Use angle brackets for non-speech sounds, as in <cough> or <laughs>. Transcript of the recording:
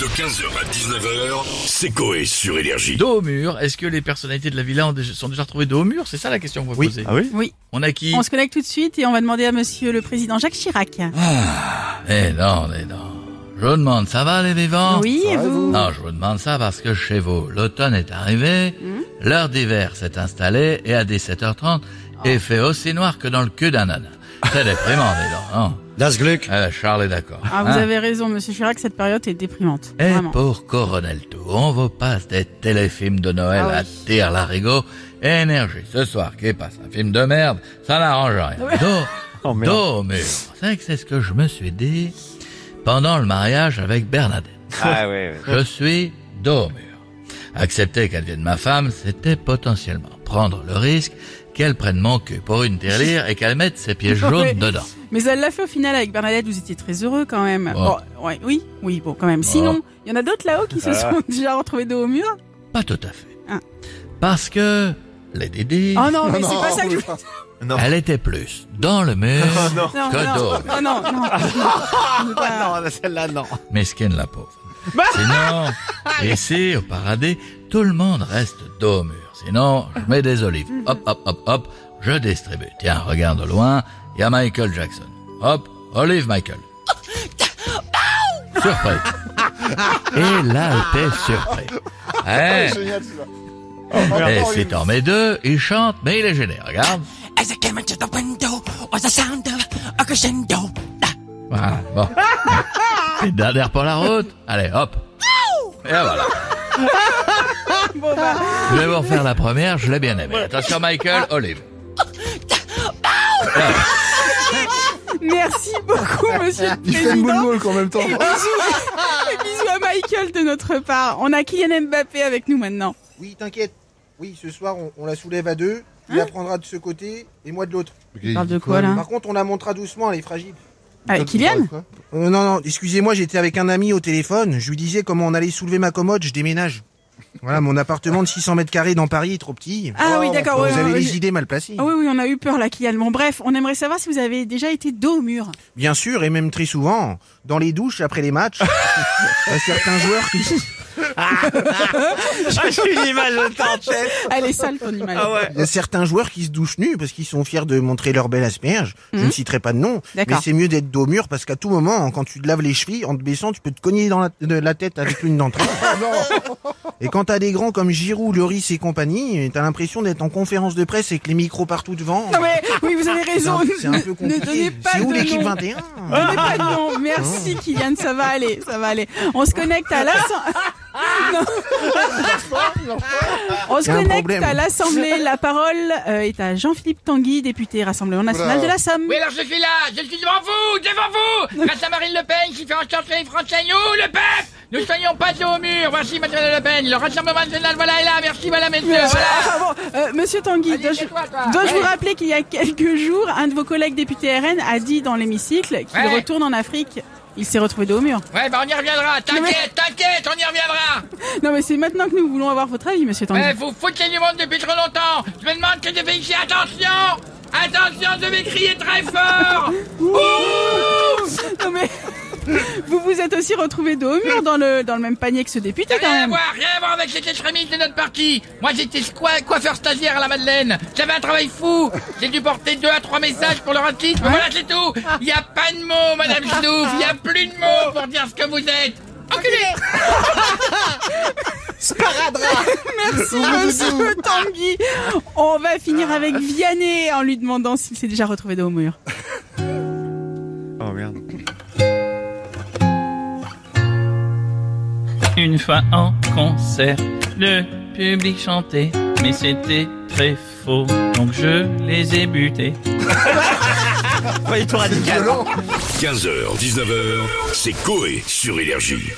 De 15h à 19h, c'est Coé sur Énergie. Dos au mur, est-ce que les personnalités de la villa ont déjà- sont déjà retrouvées dos au mur? C'est ça la question qu'on va Oui. poser. Ah oui? Oui, On a qui? On se connecte tout de suite et on va demander à monsieur le président Jacques Chirac. Eh non, eh non. Je vous demande, ça va les vivants? Oui, et vous? Non, je vous demande ça parce que chez vous, l'automne est arrivé, l'heure d'hiver s'est installée et à 17h30, il fait aussi noir que dans le cul d'un âne. C'est déprimant, dis donc, non Das Glück. Eh, Charles est d'accord. Ah, vous hein? avez raison, monsieur Chirac, cette période est déprimante. Et Vraiment. pour couronner le tout, on vous passe des téléfilms de Noël Ah à oui. tire l'arigot et énergie. Ce soir, qui passe un film de merde, ça n'arrange rien. <laughs> Dos, Oh, merde. dos au mur. C'est que c'est ce que je me suis dit pendant le mariage avec Bernadette. Ah ouais, ouais. Je suis dos au mur. Accepter qu'elle vienne ma femme, c'était potentiellement prendre le risque qu'elle prenne mon cul pour une tirelire et qu'elle mette ses pieds <laughs> jaunes Ouais. dedans. Mais elle l'a fait au final avec Bernadette, vous étiez très heureux quand même. Oh. Bon, ouais, oui, oui, bon, quand même. Sinon, il y en a d'autres là-haut qui se Ah. sont déjà retrouvés dos au mur? Pas tout à fait. Ah. Parce que les Didi, Oh non, mais c'est pas ça que je... Non. elle était plus dans le mur non. Non, que non, dos. oh non, non. C'est pas- <laughs> non, celle-là, non. Mesquine la pauvre. Sinon, ici, <laughs> au paradis, tout le monde reste dos au mur. Sinon, je mets des olives. Hop, hop, hop, hop, je distribue. Tiens, regarde au loin, il y a Michael Jackson. Hop, olive Michael. Surprise. <laughs> Et là, t'es surpris. Eh, et si t'en mets deux, il chante, mais il est gêné. Regarde. As I came into the window was the sound of a crescendo. Voilà, bon. <laughs> Petite dernière pour la route. Allez, hop. Et voilà. <laughs> Bon, bah, Je vais vous refaire la première, je l'ai bien aimée. Attention Michael, Olive. <laughs> merci beaucoup, monsieur le Il fait une président. boule en même temps. Et bisous à Michael de notre part. On a Kylian Mbappé avec nous maintenant. Oui, t'inquiète. Oui, ce soir, on, on la soulève à deux. Il la prendra de ce côté et moi de l'autre. Tu parles de quoi là Par contre, on la montera doucement, elle est fragile. Ah, Kylian Euh, non, non, excusez-moi, j'étais avec un ami au téléphone. Je lui disais comment on allait soulever ma commode, je déménage. Voilà, mon appartement de 600 mètres carrés dans Paris est trop petit. Ah oui, d'accord. Vous ouais, avez ouais, les idées mal placées. Ah oui, oui, on a eu peur là, Kylian. Bon, bref, on aimerait savoir si vous avez déjà été dos au mur. Bien sûr, et même très souvent, dans les douches après les matchs. <laughs> Certains joueurs qui... <laughs> J'ai une image de tête. Elle est sale ton image. Ah ouais. Il y a certains joueurs qui se douchent nus parce qu'ils sont fiers de montrer leur belle asperge. Je ne citerai pas de nom, mais c'est mieux d'être dos au mur parce qu'à tout moment, quand tu te laves les chevilles, en te baissant, tu peux te cogner dans la, de la tête avec l'une d'entre elles. et quand t'as des grands comme Giroud, Lloris et compagnie, t'as l'impression d'être en conférence de presse avec les micros partout devant. Non mais oui, vous avez raison. c'est un Ne- peu compliqué. donnez pas C'est où de l'équipe nom. 21 Donnez pas de nom. Merci Kylian, ça va aller, ça va aller. On se connecte à l'Assemblée. On se connecte à l'Assemblée. La parole euh, est à Jean-Philippe Tanguy, député Rassemblement National de la Somme. Oui, alors je suis là, je suis devant vous, devant vous Grâce à Marine Le Pen qui fait en sorte que les Français, nous, le peuple, nous soyons pas au mur. Voici Madame Le Pen, le Rassemblement National, voilà, est là, merci Madame, messieurs, voilà bon, euh, Monsieur Tanguy, dois-je dois-je vous rappeler qu'il y a quelques jours, un de vos collègues députés RN a dit dans l'hémicycle qu'il Ouais. retourne en Afrique. Il s'est retrouvé dos au mur. Ouais, bah on y reviendra, t'inquiète, t'inquiète, on y reviendra. <laughs> Non mais c'est maintenant que nous voulons avoir votre avis, Monsieur Tanguy. Ouais, vous foutez du monde depuis trop longtemps. Je me demande que je vais ici, attention. Attention, je vais crier très fort. <laughs> Non mais vous vous êtes aussi retrouvé dos au mur dans le dans le même panier que ce député quand Rien à même. voir, rien à voir avec cet extrémiste de notre parti. Moi, j'étais squa- coiffeur stagiaire à la Madeleine. J'avais un travail fou. J'ai dû porter deux à trois messages pour le racisme. Voilà, c'est tout. Il n'y a pas de mots, Madame Schnouf. Il n'y a plus de mots pour dire ce que vous êtes. Enculé <laughs> Merci Monsieur Tanguy. On va finir avec Vianney en lui demandant s'il s'est déjà retrouvé dos au mur. Oh merde. Une fois en concert, le public chantait, mais c'était très faux, donc je les ai butés. Du tout radical. 15h, 19h, c'est Coé sur Énergie.